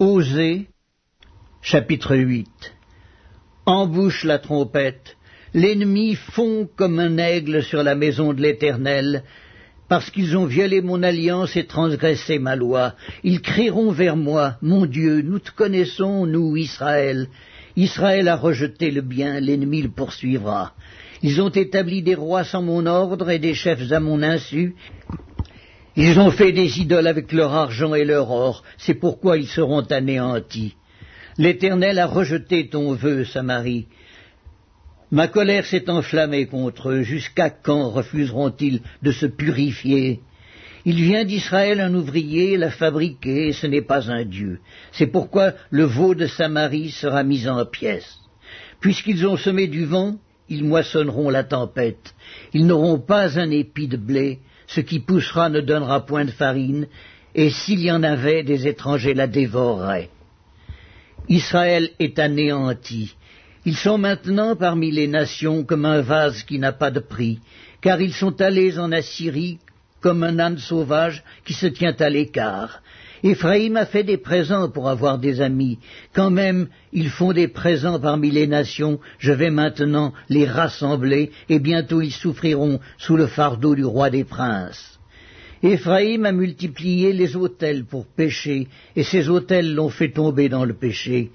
Osée, chapitre 8 Embouche la trompette, l'ennemi fond comme un aigle sur la maison de l'Éternel, parce qu'ils ont violé mon alliance et transgressé ma loi. Ils crieront vers moi, mon Dieu, nous te connaissons, nous, Israël. Israël a rejeté le bien, l'ennemi le poursuivra. Ils ont établi des rois sans mon ordre et des chefs à mon insu. Ils ont fait des idoles avec leur argent et leur or, c'est pourquoi ils seront anéantis. L'Éternel a rejeté ton vœu, Samarie. Ma colère s'est enflammée contre eux. Jusqu'à quand refuseront-ils de se purifier? Il vient d'Israël un ouvrier l'a fabriqué, ce n'est pas un Dieu. C'est pourquoi le veau de Samarie sera mis en pièces. Puisqu'ils ont semé du vent, ils moissonneront la tempête. Ils n'auront pas un épi de blé, ce qui poussera ne donnera point de farine, et s'il y en avait, des étrangers la dévoreraient. Israël est anéanti. Ils sont maintenant parmi les nations comme un vase qui n'a pas de prix, car ils sont allés en Assyrie comme un âne sauvage qui se tient à l'écart. Éphraïm a fait des présents pour avoir des amis. Quand même, ils font des présents parmi les nations. Je vais maintenant les rassembler, et bientôt ils souffriront sous le fardeau du roi des princes. Éphraïm a multiplié les autels pour pécher, et ces autels l'ont fait tomber dans le péché.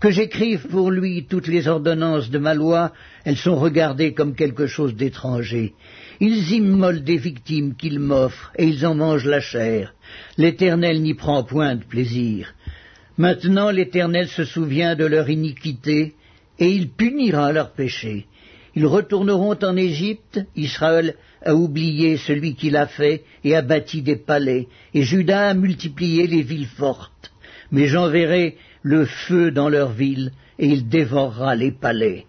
Que j'écrive pour lui toutes les ordonnances de ma loi, elles sont regardées comme quelque chose d'étranger. Ils immolent des victimes qu'ils m'offrent, et ils en mangent la chair. L'Éternel n'y prend point de plaisir. Maintenant l'Éternel se souvient de leur iniquité, et il punira leur péché. Ils retourneront en Égypte, Israël a oublié celui qui l'a fait et a bâti des palais, et Judas a multiplié les villes fortes. Mais j'enverrai le feu dans leurs villes, et il dévorera les palais.